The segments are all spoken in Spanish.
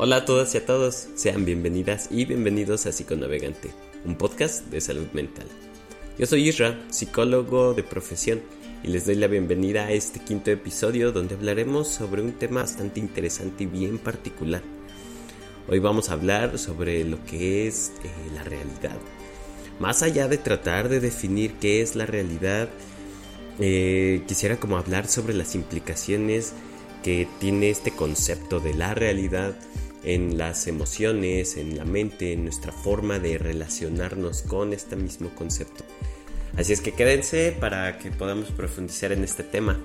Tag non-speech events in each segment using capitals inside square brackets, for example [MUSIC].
Hola a todas y a todos, sean bienvenidas y bienvenidos a Psiconavegante, un podcast de salud mental. Yo soy Isra, psicólogo de profesión, y les doy la bienvenida a este quinto episodio donde hablaremos sobre un tema bastante interesante y bien particular. Hoy vamos a hablar sobre lo que es eh, la realidad. Más allá de tratar de definir qué es la realidad, eh, quisiera como hablar sobre las implicaciones que tiene este concepto de la realidad en las emociones, en la mente, en nuestra forma de relacionarnos con este mismo concepto. Así es que quédense para que podamos profundizar en este tema.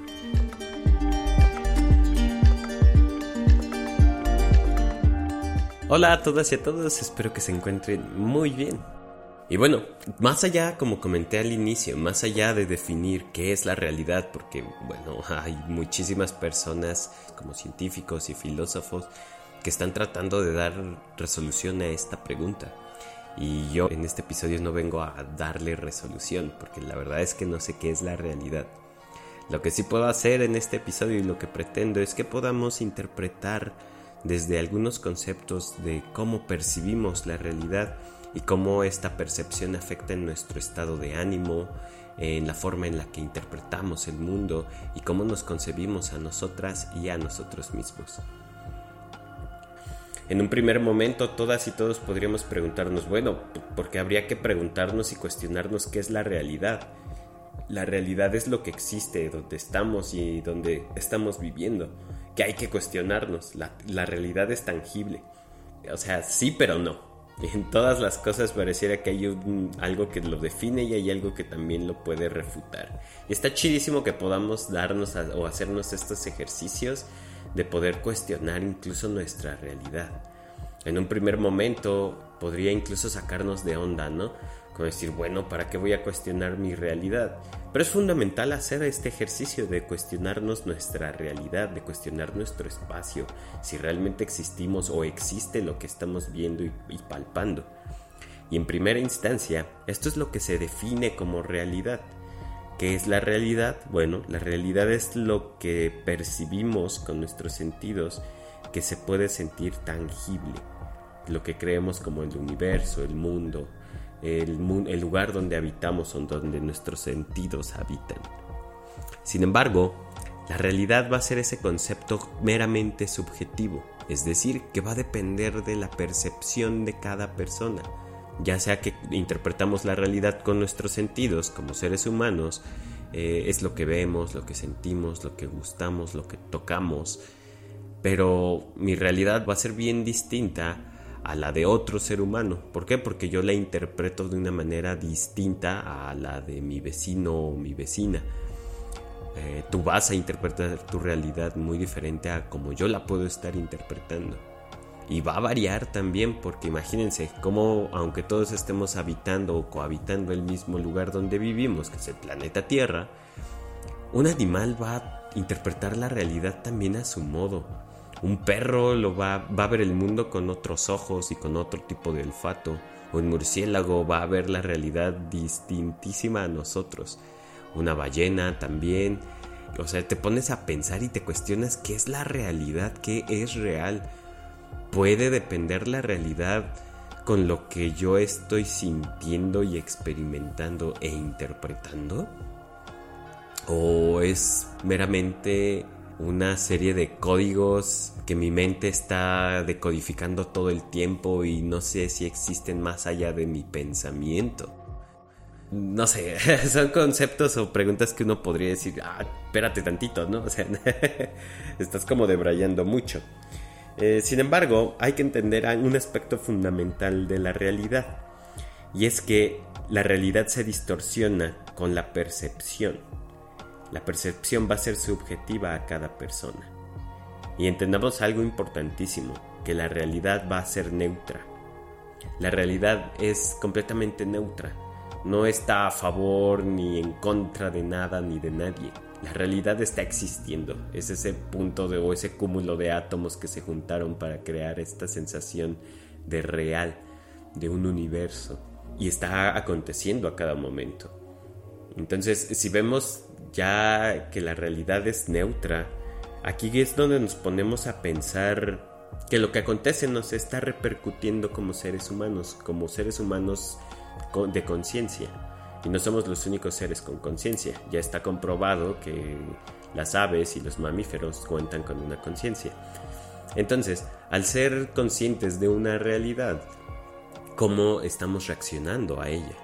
Hola a todas y a todos, espero que se encuentren muy bien. Y bueno, más allá, como comenté al inicio, más allá de definir qué es la realidad, porque bueno, [LAUGHS] hay muchísimas personas como científicos y filósofos que están tratando de dar resolución a esta pregunta. Y yo en este episodio no vengo a darle resolución, porque la verdad es que no sé qué es la realidad. Lo que sí puedo hacer en este episodio y lo que pretendo es que podamos interpretar desde algunos conceptos de cómo percibimos la realidad y cómo esta percepción afecta en nuestro estado de ánimo, en la forma en la que interpretamos el mundo y cómo nos concebimos a nosotras y a nosotros mismos. En un primer momento todas y todos podríamos preguntarnos, bueno, porque habría que preguntarnos y cuestionarnos qué es la realidad. La realidad es lo que existe, donde estamos y donde estamos viviendo, que hay que cuestionarnos. La, la realidad es tangible. O sea, sí, pero no. [LAUGHS] En todas las cosas pareciera que hay algo que lo define y hay algo que también lo puede refutar. Está chidísimo que podamos darnos o hacernos estos ejercicios de poder cuestionar incluso nuestra realidad. En un primer momento podría incluso sacarnos de onda, ¿no? Como decir, bueno, ¿para qué voy a cuestionar mi realidad? Pero es fundamental hacer este ejercicio de cuestionarnos nuestra realidad, de cuestionar nuestro espacio, si realmente existimos o existe lo que estamos viendo y, y palpando. Y en primera instancia, esto es lo que se define como realidad. ¿Qué es la realidad? Bueno, la realidad es lo que percibimos con nuestros sentidos que se puede sentir tangible. Lo que creemos como el universo, el mundo, el, el lugar donde habitamos o donde nuestros sentidos habitan. Sin embargo, la realidad va a ser ese concepto meramente subjetivo, es decir, que va a depender de la percepción de cada persona ya sea que interpretamos la realidad con nuestros sentidos como seres humanos, eh, es lo que vemos, lo que sentimos, lo que gustamos, lo que tocamos, pero mi realidad va a ser bien distinta a la de otro ser humano. ¿Por qué? Porque yo la interpreto de una manera distinta a la de mi vecino o mi vecina. Eh, tú vas a interpretar tu realidad muy diferente a como yo la puedo estar interpretando. Y va a variar también porque imagínense cómo aunque todos estemos habitando o cohabitando el mismo lugar donde vivimos, que es el planeta Tierra, un animal va a interpretar la realidad también a su modo. Un perro lo va, va a ver el mundo con otros ojos y con otro tipo de olfato. Un murciélago va a ver la realidad distintísima a nosotros. Una ballena también. O sea, te pones a pensar y te cuestionas qué es la realidad, qué es real puede depender la realidad con lo que yo estoy sintiendo y experimentando e interpretando? ¿O es meramente una serie de códigos que mi mente está decodificando todo el tiempo y no sé si existen más allá de mi pensamiento? No sé, [LAUGHS] son conceptos o preguntas que uno podría decir, ah, espérate tantito, ¿no? O sea, [LAUGHS] estás como debrayando mucho. Eh, sin embargo, hay que entender un aspecto fundamental de la realidad, y es que la realidad se distorsiona con la percepción. La percepción va a ser subjetiva a cada persona. Y entendamos algo importantísimo, que la realidad va a ser neutra. La realidad es completamente neutra. No está a favor ni en contra de nada ni de nadie la realidad está existiendo. Es ese punto de, o ese cúmulo de átomos que se juntaron para crear esta sensación de real, de un universo. Y está aconteciendo a cada momento. Entonces, si vemos ya que la realidad es neutra, aquí es donde nos ponemos a pensar que lo que acontece nos está repercutiendo como seres humanos, como seres humanos de conciencia. Y no somos los únicos seres con conciencia. Ya está comprobado que las aves y los mamíferos cuentan con una conciencia. Entonces, al ser conscientes de una realidad, ¿cómo estamos reaccionando a ella?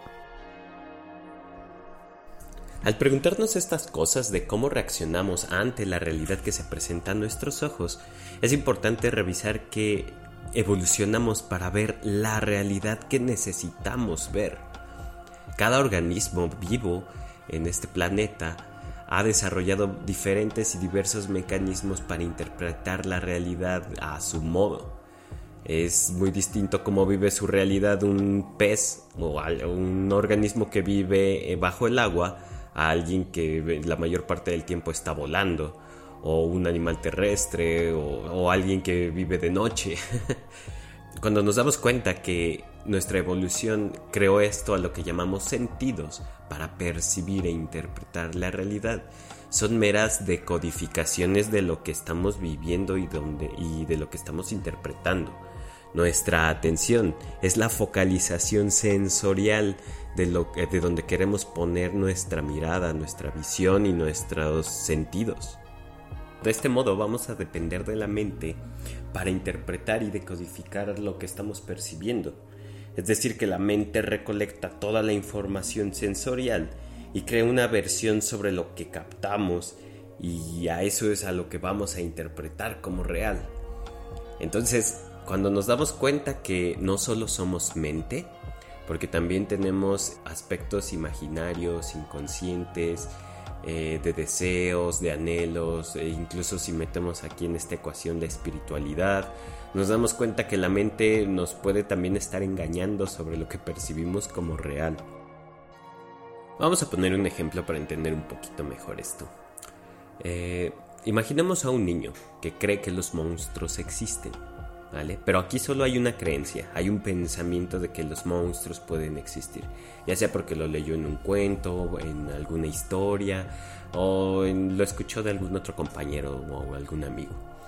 Al preguntarnos estas cosas de cómo reaccionamos ante la realidad que se presenta a nuestros ojos, es importante revisar que evolucionamos para ver la realidad que necesitamos ver. Cada organismo vivo en este planeta ha desarrollado diferentes y diversos mecanismos para interpretar la realidad a su modo. Es muy distinto cómo vive su realidad un pez o un organismo que vive bajo el agua a alguien que la mayor parte del tiempo está volando, o un animal terrestre, o, alguien que vive de noche. [LAUGHS] Cuando nos damos cuenta que nuestra evolución creó esto a lo que llamamos sentidos para percibir e interpretar la realidad, son meras decodificaciones de lo que estamos viviendo y, de lo que estamos interpretando. Nuestra atención es la focalización sensorial de, lo, de donde queremos poner nuestra mirada, nuestra visión y nuestros sentidos. De este modo vamos a depender de la mente para interpretar y decodificar lo que estamos percibiendo. Es decir, que la mente recolecta toda la información sensorial y crea una versión sobre lo que captamos y a eso es a lo que vamos a interpretar como real. Entonces, cuando nos damos cuenta que no solo somos mente, porque también tenemos aspectos imaginarios, inconscientes, eh, de deseos, de anhelos, e incluso si metemos aquí en esta ecuación la espiritualidad, nos damos cuenta que la mente nos puede también estar engañando sobre lo que percibimos como real. Vamos a poner un ejemplo para entender un poquito mejor esto. Eh, imaginemos a un niño que cree que los monstruos existen. Pero aquí solo hay una creencia, hay un pensamiento de que los monstruos pueden existir, ya sea porque lo leyó en un cuento, en alguna historia, o lo escuchó de algún otro compañero o algún amigo.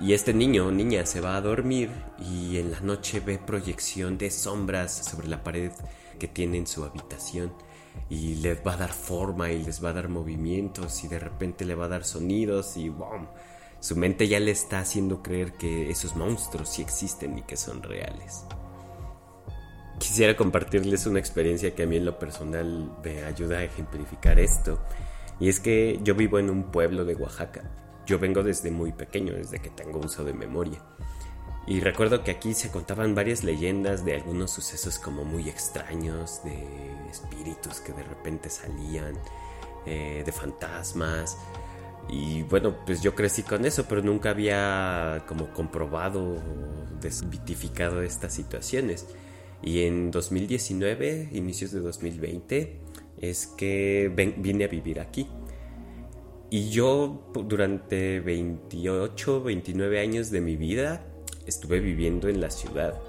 Y este niño o niña se va a dormir y en la noche ve proyección de sombras sobre la pared que tiene en su habitación y les va a dar forma y les va a dar movimientos y de repente le va a dar sonidos y ¡bom! Su mente ya le está haciendo creer que esos monstruos sí existen y que son reales. Quisiera compartirles una experiencia que a mí en lo personal me ayuda a ejemplificar esto. Y es que yo vivo en un pueblo de Oaxaca. Yo vengo desde muy pequeño, desde que tengo uso de memoria. Y recuerdo que aquí se contaban varias leyendas de algunos sucesos como muy extraños, de espíritus que de repente salían, eh, de fantasmas, y bueno, pues yo crecí con eso, pero nunca había como comprobado o desvitificado estas situaciones. Y en 2019, inicios de 2020, es que vine a vivir aquí. Y yo durante 28, 29 años de mi vida estuve viviendo en la ciudad.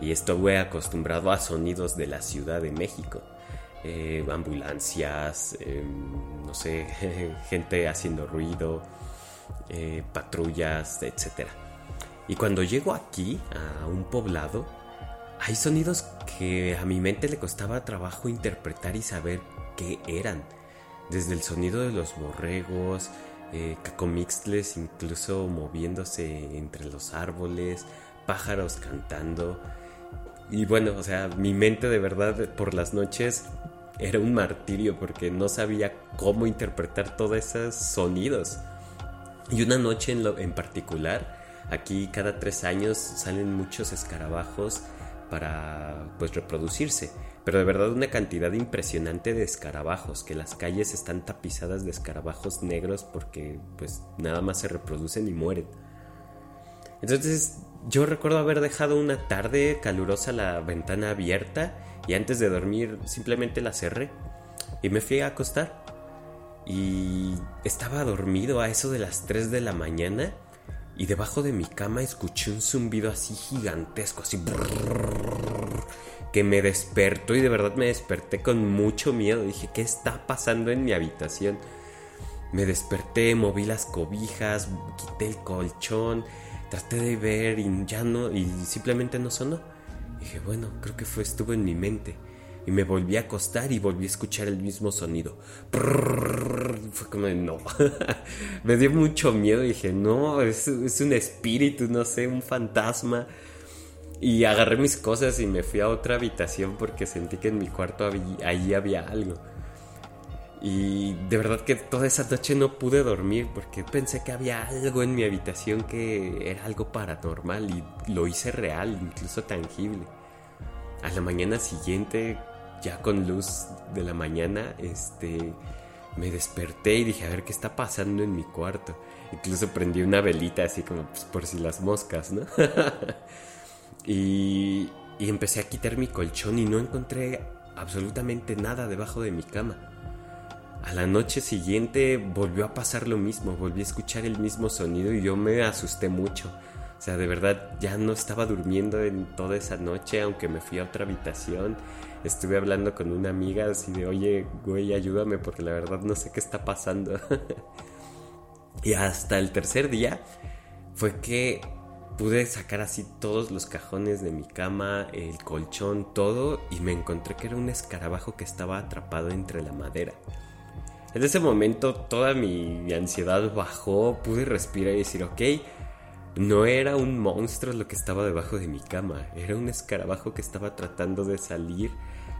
Y estuve acostumbrado a sonidos de la Ciudad de México. Eh, ambulancias, em, no sé, [LAUGHS] gente haciendo ruido, eh, patrullas, etc. Y cuando llego aquí, a un poblado, hay sonidos que a mi mente le costaba trabajo interpretar y saber qué eran. Desde el sonido de los borregos, eh, cacomixtles incluso moviéndose entre los árboles, pájaros cantando. Y bueno, o sea, mi mente de verdad por las noches era un martirio porque no sabía cómo interpretar todos esos sonidos. Y una noche en, en particular, aquí cada tres años salen muchos escarabajos para pues reproducirse, pero de verdad una cantidad impresionante de escarabajos, que las calles están tapizadas de escarabajos negros porque pues nada más se reproducen y mueren. Entonces yo recuerdo haber dejado una tarde calurosa la ventana abierta y antes de dormir simplemente la cerré y me fui a acostar. Y estaba dormido a eso de las 3 de la mañana y debajo de mi cama escuché un zumbido así gigantesco, así que me despertó y de verdad me desperté con mucho miedo. Dije, ¿qué está pasando en mi habitación? Me desperté, moví las cobijas, quité el colchón, traté de ver y ya no, y simplemente no sonó. dije, bueno, creo que fue, estuvo en mi mente. Y me volví a acostar y volví a escuchar el mismo sonido. fue como de no. me dio mucho miedo. Dije, no, es, es un espíritu, no sé, un fantasma. Y agarré mis cosas y me fui a otra habitación porque sentí que en mi cuarto había, ahí había algo. Y de verdad que toda esa noche no pude dormir porque pensé que había algo en mi habitación que era algo paranormal y lo hice real, incluso tangible. A la mañana siguiente, ya con luz de la mañana, este, me desperté y dije, a ver qué está pasando en mi cuarto. Incluso prendí una velita así como pues, por si las moscas, ¿no? [LAUGHS] y, y empecé a quitar mi colchón y no encontré absolutamente nada debajo de mi cama. A la noche siguiente volvió a pasar lo mismo, volví a escuchar el mismo sonido y yo me asusté mucho. O sea, de verdad ya no estaba durmiendo en toda esa noche, aunque me fui a otra habitación. Estuve hablando con una amiga así de, oye, güey, ayúdame porque la verdad no sé qué está pasando. [LAUGHS] y hasta el tercer día fue que pude sacar así todos los cajones de mi cama, el colchón, todo, y me encontré que era un escarabajo que estaba atrapado entre la madera. En ese momento toda mi ansiedad bajó, pude respirar y decir, ok, no era un monstruo lo que estaba debajo de mi cama, era un escarabajo que estaba tratando de salir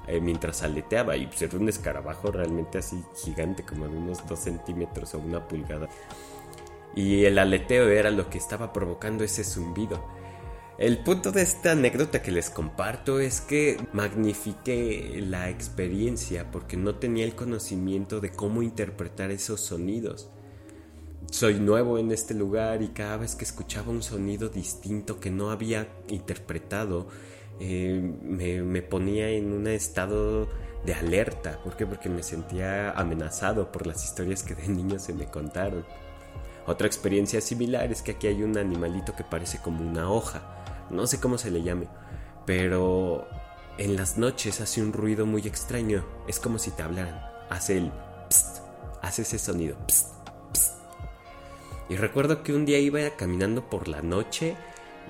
eh, mientras aleteaba y pues, era un escarabajo realmente así gigante, como de unos 2 centímetros o una pulgada. Y el aleteo era lo que estaba provocando ese zumbido. El punto de esta anécdota que les comparto es que magnifique la experiencia porque no tenía el conocimiento de cómo interpretar esos sonidos. Soy nuevo en este lugar y cada vez que escuchaba un sonido distinto que no había interpretado, eh, me, me, ponía en un estado de alerta. ¿Por qué? Porque me sentía amenazado por las historias que de niño se me contaron. Otra experiencia similar es que aquí hay un animalito que parece como una hoja. No sé cómo se le llame, pero en las noches hace un ruido muy extraño, es como si te hablaran, hace el pst, hace ese sonido, pst, pst. Y recuerdo que un día iba caminando por la noche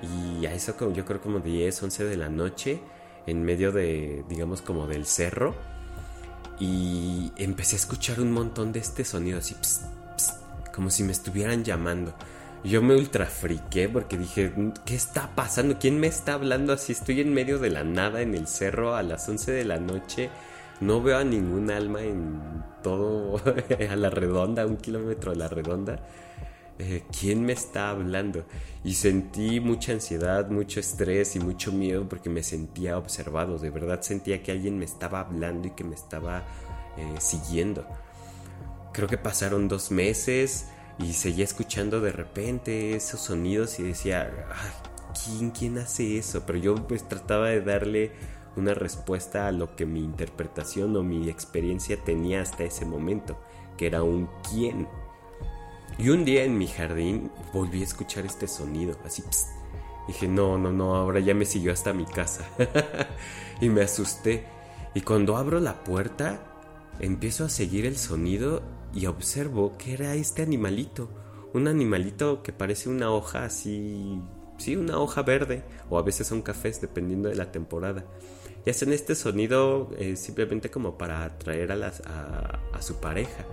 y a eso yo creo como 10, 11 de la noche, en medio de, digamos como del cerro, y empecé a escuchar un montón de este sonido así, como si me estuvieran llamando. Yo me ultra friqué porque dije, ¿qué está pasando? ¿Quién me está hablando así? Estoy en medio de la nada en el cerro a las 11 de la noche. No veo a ningún alma en todo, [LAUGHS] a la redonda, un kilómetro a la redonda. Eh, ¿Quién me está hablando? Y sentí mucha ansiedad, mucho estrés y mucho miedo porque me sentía observado. De verdad sentía que alguien me estaba hablando y que me estaba eh, siguiendo. Creo que pasaron dos meses y seguía escuchando de repente esos sonidos y decía, ¿quién, ¿quién hace eso? Pero yo pues trataba de darle una respuesta a lo que mi interpretación o mi experiencia tenía hasta ese momento, que era un quién. Y un día en mi jardín volví a escuchar este sonido, así, dije, no, no, no, ahora ya me siguió hasta mi casa. [LAUGHS] y me asusté. Y cuando abro la puerta, empiezo a seguir el sonido y observo que era este animalito, un animalito que parece una hoja así, sí, una hoja verde, o a veces son cafés dependiendo de la temporada. Y hacen este sonido eh, simplemente como para atraer a, su pareja.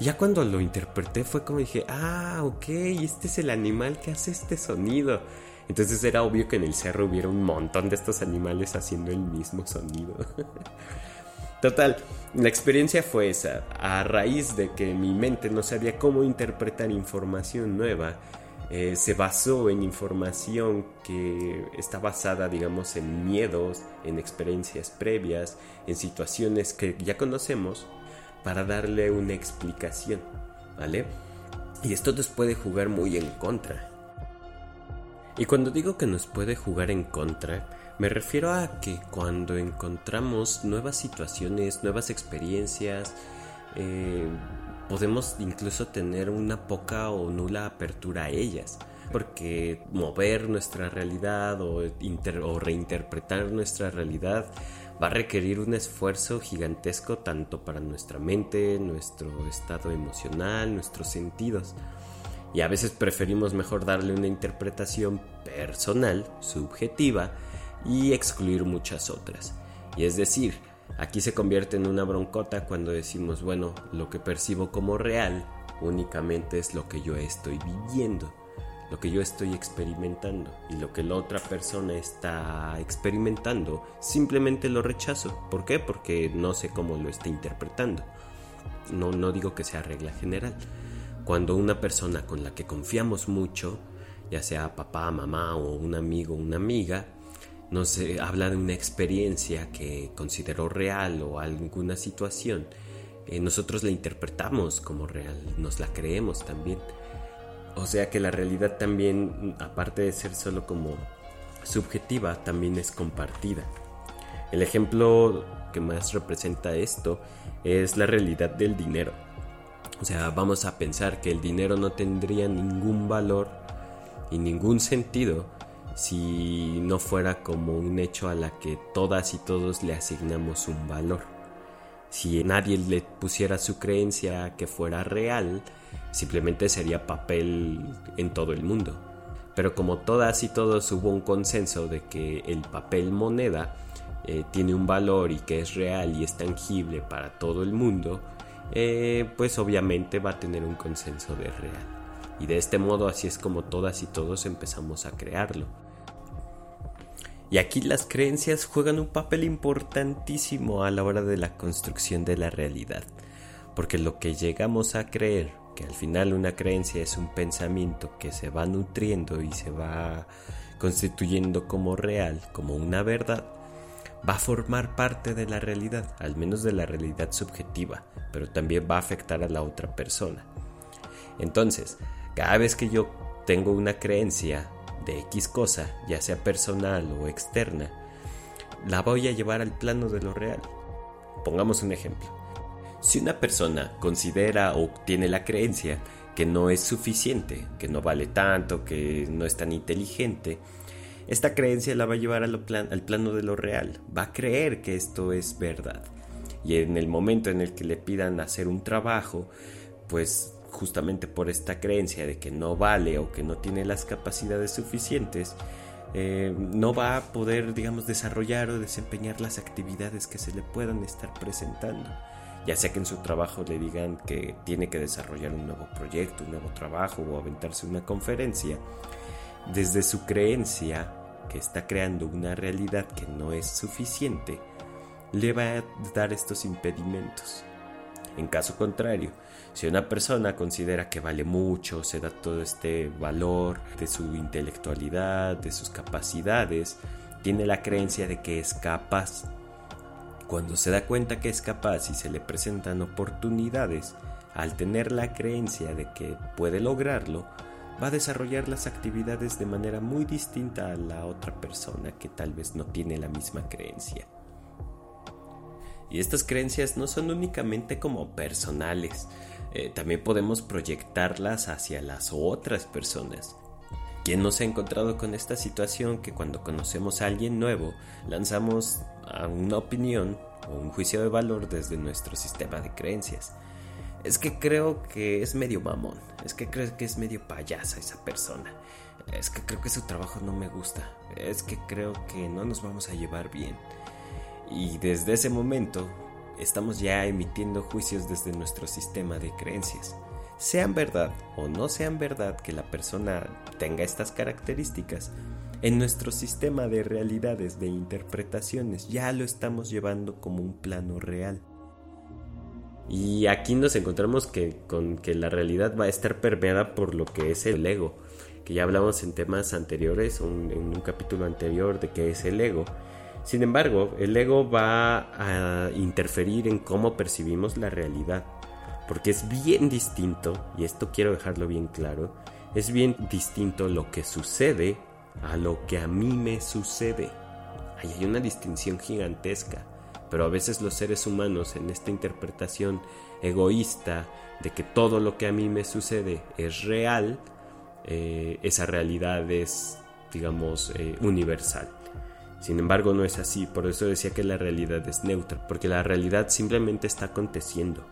Ya cuando lo interpreté fue como dije, ah, ok, este es el animal que hace este sonido. Entonces era obvio que en el cerro hubiera un montón de estos animales haciendo el mismo sonido. [LAUGHS] Total, la experiencia fue esa. A raíz de que mi mente no sabía cómo interpretar información nueva, eh, se basó en información que está basada, digamos, en miedos, en experiencias previas, en situaciones que ya conocemos, para darle una explicación, ¿vale? Y esto nos puede jugar muy en contra. Y cuando digo que nos puede jugar en contra, me refiero a que cuando encontramos nuevas situaciones, nuevas experiencias, eh, podemos incluso tener una poca o nula apertura a ellas. Porque mover nuestra realidad o, o reinterpretar nuestra realidad va a requerir un esfuerzo gigantesco tanto para nuestra mente, nuestro estado emocional, nuestros sentidos. Y a veces preferimos mejor darle una interpretación personal, subjetiva, y excluir muchas otras. Y es decir, aquí se convierte en una broncota cuando decimos, bueno, lo que percibo como real únicamente es lo que yo estoy viviendo, lo que yo estoy experimentando y lo que la otra persona está experimentando, simplemente lo rechazo. ¿Por qué? Porque no sé cómo lo está interpretando. No, no digo que sea regla general. Cuando una persona con la que confiamos mucho, ya sea papá, mamá o un amigo, una amiga, nos habla de una experiencia que consideró real o alguna situación, eh, nosotros la interpretamos como real, nos la creemos también. O sea que la realidad también, aparte de ser solo como subjetiva, también es compartida. El ejemplo que más representa esto es la realidad del dinero. O sea, vamos a pensar que el dinero no tendría ningún valor y ningún sentido si no fuera como un hecho a la que todas y todos le asignamos un valor. Si nadie le pusiera su creencia que fuera real, simplemente sería papel en todo el mundo. Pero como todas y todos hubo un consenso de que el papel moneda eh, tiene un valor y que es real y es tangible para todo el mundo, eh, pues obviamente va a tener un consenso de real. Y de este modo así es como todas y todos empezamos a crearlo. Y aquí las creencias juegan un papel importantísimo a la hora de la construcción de la realidad, porque lo que llegamos a creer, que al final una creencia es un pensamiento que se va nutriendo y se va constituyendo como real, como una verdad, va a formar parte de la realidad, al menos de la realidad subjetiva, pero también va a afectar a la otra persona. Entonces, cada vez que yo tengo una creencia de X cosa, ya sea personal o externa, la voy a llevar al plano de lo real. Pongamos un ejemplo. Si una persona considera o tiene la creencia que no es suficiente, que no vale tanto, que no es tan inteligente, esta creencia la va a llevar al, al plano de lo real, va a creer que esto es verdad. Y en el momento en el que le pidan hacer un trabajo, pues justamente por esta creencia de que no vale o que no tiene las capacidades suficientes, eh, no va a poder, digamos, desarrollar o desempeñar las actividades que se le puedan estar presentando. Ya sea que en su trabajo le digan que tiene que desarrollar un nuevo proyecto, un nuevo trabajo o aventarse una conferencia, desde su creencia que está creando una realidad que no es suficiente, le va a dar estos impedimentos. En caso contrario, si una persona considera que vale mucho, se da todo este valor de su intelectualidad, de sus capacidades, tiene la creencia de que es capaz. Cuando se da cuenta que es capaz y se le presentan oportunidades, al tener la creencia de que puede lograrlo, va a desarrollar las actividades de manera muy distinta a la otra persona que tal vez no tiene la misma creencia. Y estas creencias no son únicamente como personales, eh, también podemos proyectarlas hacia las otras personas. ¿Quién no se ha encontrado con esta situación que cuando conocemos a alguien nuevo lanzamos a una opinión o un juicio de valor desde nuestro sistema de creencias? Es que creo que es medio mamón, es que creo que es medio payasa esa persona, es que creo que su trabajo no me gusta, es que creo que no nos vamos a llevar bien. Y desde ese momento estamos ya emitiendo juicios desde nuestro sistema de creencias. Sean verdad o no sean verdad que la persona tenga estas características, en nuestro sistema de realidades, de interpretaciones, ya lo estamos llevando como un plano real. Y aquí nos encontramos que, con que la realidad va a estar permeada por lo que es el ego, que ya hablamos en temas anteriores, en un capítulo anterior de qué es el ego sin embargo, el ego va a interferir en cómo percibimos la realidad, porque es bien distinto, y esto quiero dejarlo bien claro, es bien distinto lo que sucede a lo que a mí me sucede. Hay una distinción gigantesca, pero a veces los seres humanos en esta interpretación egoísta de que todo lo que a mí me sucede es real, eh, esa realidad es, digamos, eh, universal. Sin embargo, no es así, por eso decía que la realidad es neutra, porque la realidad simplemente está aconteciendo.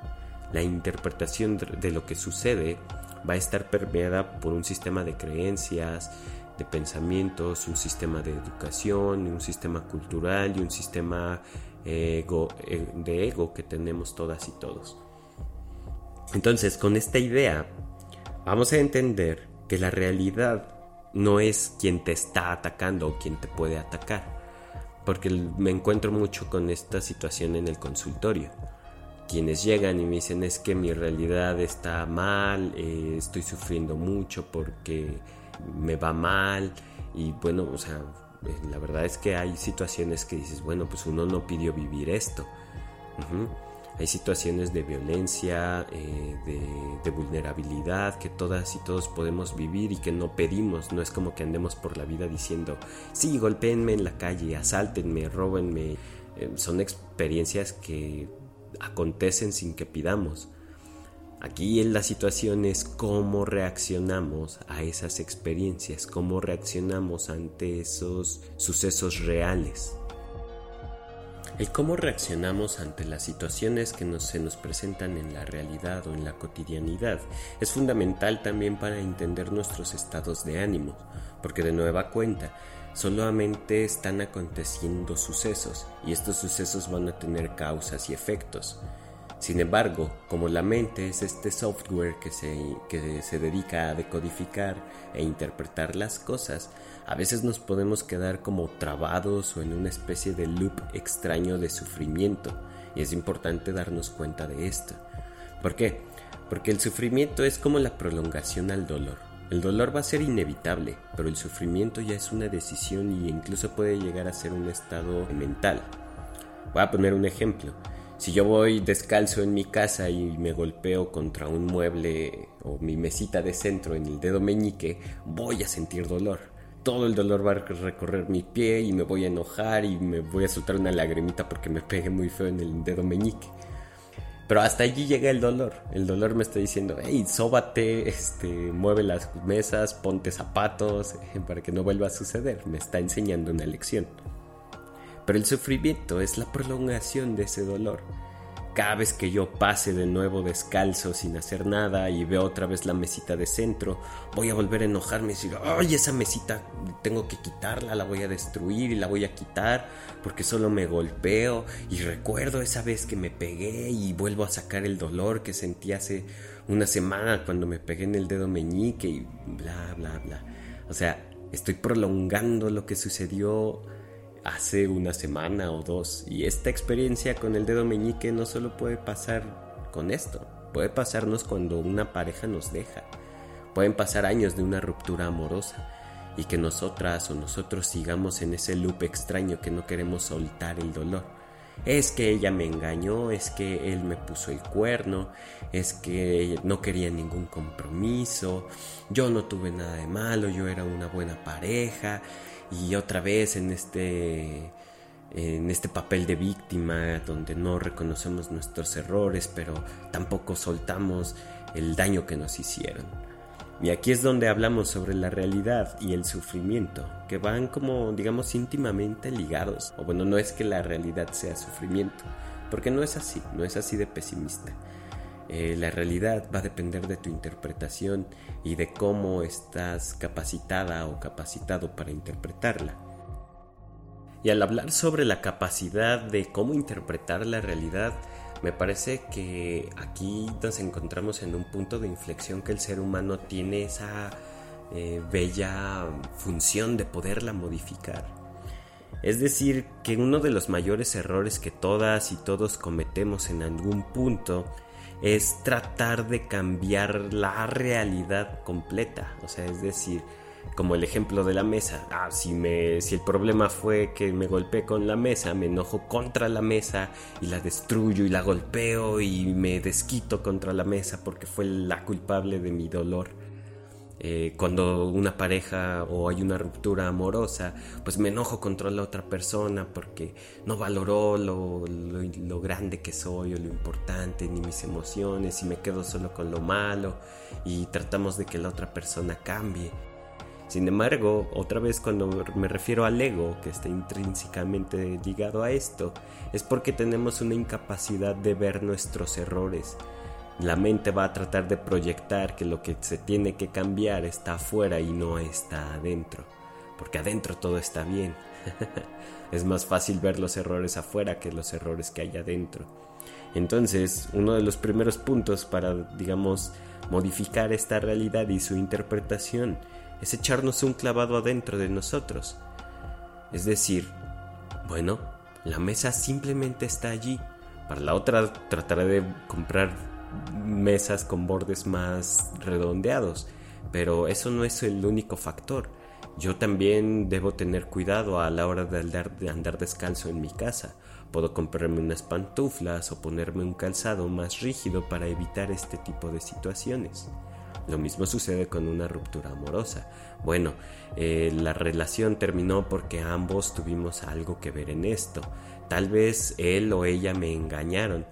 La interpretación de lo que sucede va a estar permeada por un sistema de creencias, de pensamientos, un sistema de educación, un sistema cultural y un sistema ego, eh, de ego que tenemos todas y todos. Entonces, con esta idea, vamos a entender que la realidad no es quien te está atacando o quien te puede atacar. Porque me encuentro mucho con esta situación en el consultorio. Quienes llegan y me dicen es que mi realidad está mal, eh, estoy sufriendo mucho porque me va mal y bueno, o sea, eh, la verdad es que hay situaciones que dices, bueno, pues uno no pidió vivir esto. Hay situaciones de violencia, eh, de, vulnerabilidad que todas y todos podemos vivir y que no pedimos. No es como que andemos por la vida diciendo, sí, golpeenme en la calle, asáltenme, róbenme. Eh, son experiencias que acontecen sin que pidamos. Aquí en la situación es cómo reaccionamos a esas experiencias, cómo reaccionamos ante esos sucesos reales. El cómo reaccionamos ante las situaciones que se nos presentan en la realidad o en la cotidianidad es fundamental también para entender nuestros estados de ánimo, porque de nueva cuenta, solamente están aconteciendo sucesos y estos sucesos van a tener causas y efectos. Sin embargo, como la mente es este software que se, que se dedica a decodificar e interpretar las cosas, a veces nos podemos quedar como trabados o en una especie de loop extraño de sufrimiento y es importante darnos cuenta de esto. ¿Por qué? Porque el sufrimiento es como la prolongación al dolor. El dolor va a ser inevitable, pero el sufrimiento ya es una decisión y incluso puede llegar a ser un estado mental. Voy a poner un ejemplo. Si yo voy descalzo en mi casa y me golpeo contra un mueble o mi mesita de centro en el dedo meñique, voy a sentir dolor. Todo el dolor va a recorrer mi pie y me voy a enojar y me voy a soltar una lagrimita porque me pegué muy feo en el dedo meñique. Pero hasta allí llega el dolor. El dolor me está diciendo, hey, sóbate, este, mueve las mesas, ponte zapatos, [LAUGHS] para que no vuelva a suceder. Me está enseñando una lección. Pero el sufrimiento es la prolongación de ese dolor. Cada vez que yo pase de nuevo descalzo sin hacer nada y veo otra vez la mesita de centro, voy a volver a enojarme y decir, ay, esa mesita tengo que quitarla, la voy a destruir y la voy a quitar porque solo me golpeo y recuerdo esa vez que me pegué y vuelvo a sacar el dolor que sentí hace una semana cuando me pegué en el dedo meñique y bla, bla, bla. O sea, estoy prolongando lo que sucedió hace una semana o dos. Y esta experiencia con el dedo meñique no solo puede pasar con esto, puede pasarnos cuando una pareja nos deja. Pueden pasar años de una ruptura amorosa y que nosotras o nosotros sigamos en ese loop extraño que no queremos soltar el dolor. Es que ella me engañó, es que él me puso el cuerno, es que no quería ningún compromiso, yo no tuve nada de malo, yo era una buena pareja y otra vez en este en este papel de víctima donde no reconocemos nuestros errores pero tampoco soltamos el daño que nos hicieron. Y aquí es donde hablamos sobre la realidad y el sufrimiento, que van como digamos íntimamente ligados. O bueno, no es que la realidad sea sufrimiento, porque no es así, no es así de pesimista. Eh, la realidad va a depender de tu interpretación y de cómo estás capacitada o capacitado para interpretarla. Y al hablar sobre la capacidad de cómo interpretar la realidad, me parece que aquí nos encontramos en un punto de inflexión que el ser humano tiene esa eh, bella función de poderla modificar. Es decir, que uno de los mayores errores que todas y todos cometemos en algún punto es tratar de cambiar la realidad completa. O sea, es decir, como el ejemplo de la mesa. Ah, si, me, si el problema fue que me golpeé con la mesa, me enojo contra la mesa y la destruyo y la golpeo y me desquito contra la mesa porque fue la culpable de mi dolor. Eh, cuando una pareja o hay una ruptura amorosa, pues me enojo contra la otra persona porque no valoró lo, lo, grande que soy o lo importante, ni mis emociones, y me quedo solo con lo malo y tratamos de que la otra persona cambie. Sin embargo, otra vez cuando me refiero al ego, que está intrínsecamente ligado a esto, es porque tenemos una incapacidad de ver nuestros errores, la mente va a tratar de proyectar que lo que se tiene que cambiar está afuera y no está adentro, porque adentro todo está bien. [LAUGHS] es más fácil ver los errores afuera que los errores que hay adentro. Entonces, uno de los primeros puntos para, digamos, modificar esta realidad y su interpretación es echarnos un clavado adentro de nosotros. Es decir, bueno, la mesa simplemente está allí. Para la otra trataré de comprar mesas con bordes más redondeados, pero eso no es el único factor. Yo también debo tener cuidado a la hora de andar, de andar descalzo en mi casa. Puedo comprarme unas pantuflas o ponerme un calzado más rígido para evitar este tipo de situaciones. Lo mismo sucede con una ruptura amorosa. Bueno, eh, la relación terminó porque ambos tuvimos algo que ver en esto. Tal vez él o ella me engañaron,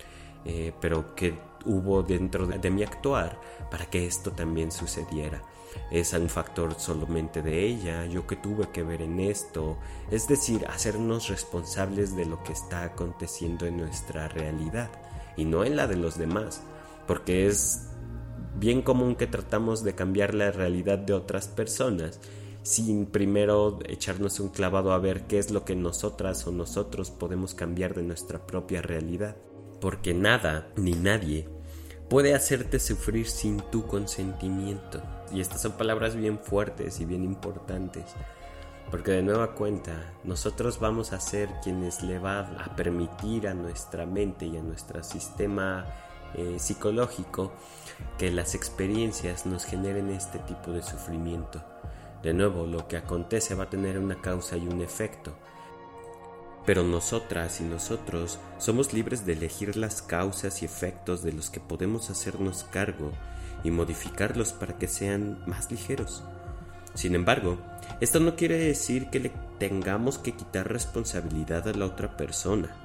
eh, pero que hubo dentro de mi actuar para que esto también sucediera. Es un factor solamente de ella, yo que tuve que ver en esto, es decir, hacernos responsables de lo que está aconteciendo en nuestra realidad y no en la de los demás, porque es bien común que tratamos de cambiar la realidad de otras personas sin primero echarnos un clavado a ver qué es lo que nosotras o nosotros podemos cambiar de nuestra propia realidad. Porque nada ni nadie puede hacerte sufrir sin tu consentimiento. Y estas son palabras bien fuertes y bien importantes. Porque de nueva cuenta, nosotros vamos a ser quienes le va a permitir a nuestra mente y a nuestro sistema eh, psicológico que las experiencias nos generen este tipo de sufrimiento. De nuevo, lo que acontece va a tener una causa y un efecto. Pero nosotras y nosotros somos libres de elegir las causas y efectos de los que podemos hacernos cargo y modificarlos para que sean más ligeros. Sin embargo, esto no quiere decir que le tengamos que quitar responsabilidad a la otra persona.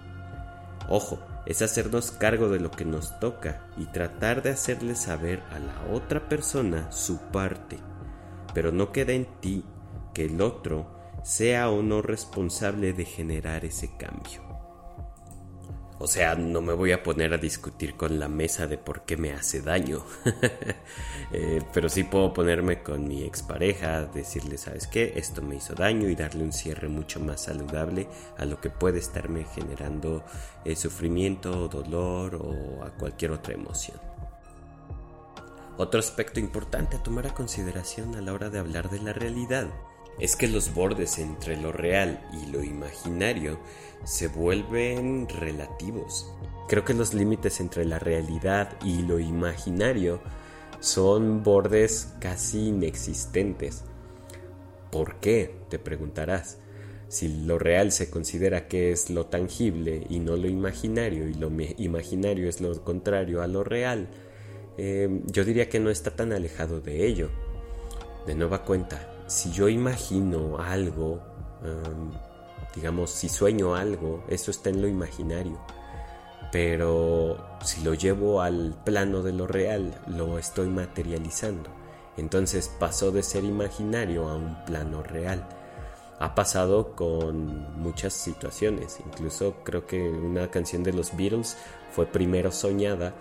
Ojo, es hacernos cargo de lo que nos toca y tratar de hacerle saber a la otra persona su parte. Pero no queda en ti que el otro sea o no responsable de generar ese cambio. O sea, no me voy a poner a discutir con la mesa de por qué me hace daño. [LAUGHS] Eh, pero sí puedo ponerme con mi expareja, decirle, ¿sabes qué? Esto me hizo daño y darle un cierre mucho más saludable a lo que puede estarme generando eh, sufrimiento, dolor o a cualquier otra emoción. Otro aspecto importante a tomar a consideración a la hora de hablar de la realidad es que los bordes entre lo real y lo imaginario se vuelven relativos. Creo que los límites entre la realidad y lo imaginario son bordes casi inexistentes. ¿Por qué? te preguntarás. Si lo real se considera que es lo tangible y no lo imaginario, y lo imaginario es lo contrario a lo real, eh, yo diría que no está tan alejado de ello. De nueva cuenta, si yo imagino algo, digamos, si sueño algo, eso está en lo imaginario. Pero si lo llevo al plano de lo real, lo estoy materializando. Entonces pasó de ser imaginario a un plano real. Ha pasado con muchas situaciones. Incluso creo que una canción de los Beatles fue primero soñada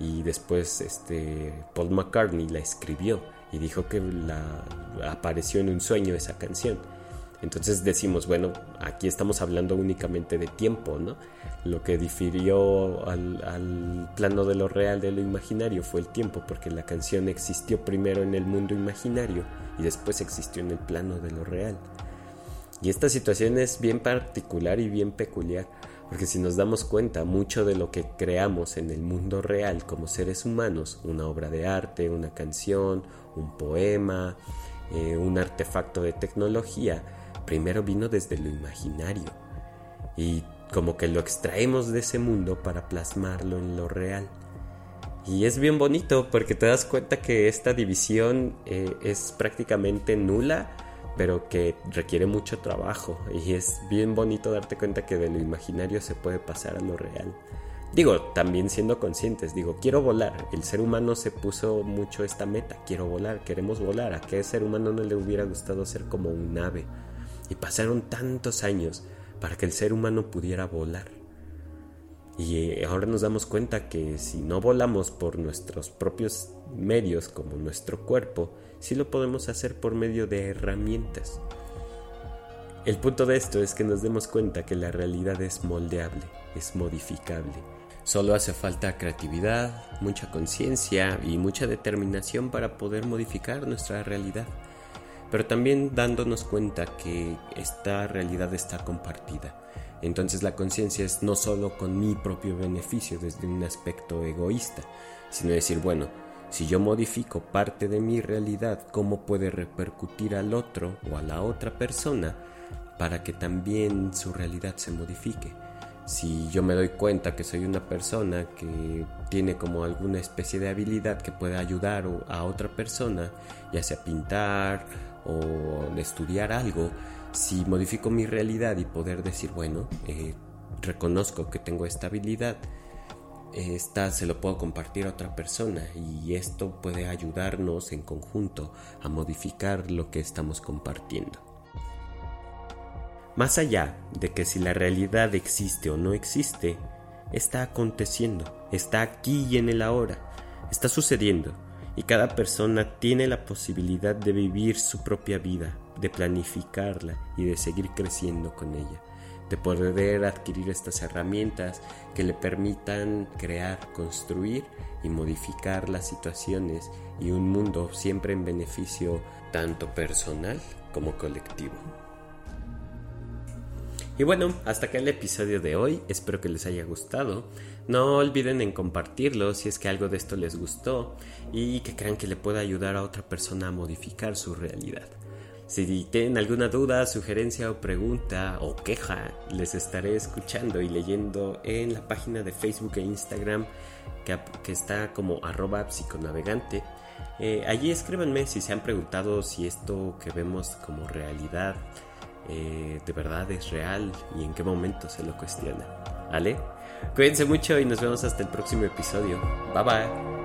y después este, Paul McCartney la escribió y dijo que la, apareció en un sueño esa canción. Entonces decimos, bueno, aquí estamos hablando únicamente de tiempo, ¿no? Lo que difirió al, al, plano de lo real de lo imaginario fue el tiempo, porque la canción existió primero en el mundo imaginario y después existió en el plano de lo real. Y esta situación es bien particular y bien peculiar, porque si nos damos cuenta, mucho de lo que creamos en el mundo real como seres humanos, una obra de arte, una canción, un poema, eh, un artefacto de tecnología, primero vino desde lo imaginario. Y como que lo extraemos de ese mundo para plasmarlo en lo real. Y es bien bonito porque te das cuenta que esta división eh, es prácticamente nula pero que requiere mucho trabajo y es bien bonito darte cuenta que de lo imaginario se puede pasar a lo real. Digo, también siendo conscientes, digo, quiero volar. El ser humano se puso mucho esta meta, quiero volar, queremos volar. ¿A qué ser humano no le hubiera gustado ser como un ave? Y pasaron tantos años para que el ser humano pudiera volar. Y eh, ahora nos damos cuenta que si no volamos por nuestros propios medios como nuestro cuerpo, sí lo podemos hacer por medio de herramientas. El punto de esto es que nos demos cuenta que la realidad es moldeable, es modificable. Solo hace falta creatividad, mucha conciencia y mucha determinación para poder modificar nuestra realidad. Pero también dándonos cuenta que esta realidad está compartida entonces la conciencia es no solo con mi propio beneficio desde un aspecto egoísta, sino decir, bueno, si yo modifico parte de mi realidad, ¿cómo puede repercutir al otro o a la otra persona para que también su realidad se modifique? Si yo me doy cuenta que soy una persona que tiene como alguna especie de habilidad que pueda ayudar a otra persona, ya sea pintar o estudiar algo, si modifico mi realidad y poder decir, bueno, eh, reconozco que tengo esta habilidad, esta se lo puedo compartir a otra persona y esto puede ayudarnos en conjunto a modificar lo que estamos compartiendo. Más allá de que si la realidad existe o no existe, está aconteciendo, está aquí y en el ahora, está sucediendo y cada persona tiene la posibilidad de vivir su propia vida, de planificarla y de seguir creciendo con ella, de poder adquirir estas herramientas que le permitan crear, construir y modificar las situaciones y un mundo siempre en beneficio tanto personal como colectivo. Y bueno, hasta acá el episodio de hoy, espero que les haya gustado. No olviden en compartirlo si es que algo de esto les gustó y que crean que le pueda ayudar a otra persona a modificar su realidad. Si tienen alguna duda, sugerencia o pregunta o queja, les estaré escuchando y leyendo en la página de Facebook e Instagram que, está como arroba psiconavegante. Eh, allí escríbanme si se han preguntado si esto que vemos como realidad eh, de verdad es real y en qué momento se lo cuestiona. ¿Vale? Cuídense mucho y nos vemos hasta el próximo episodio. Bye bye.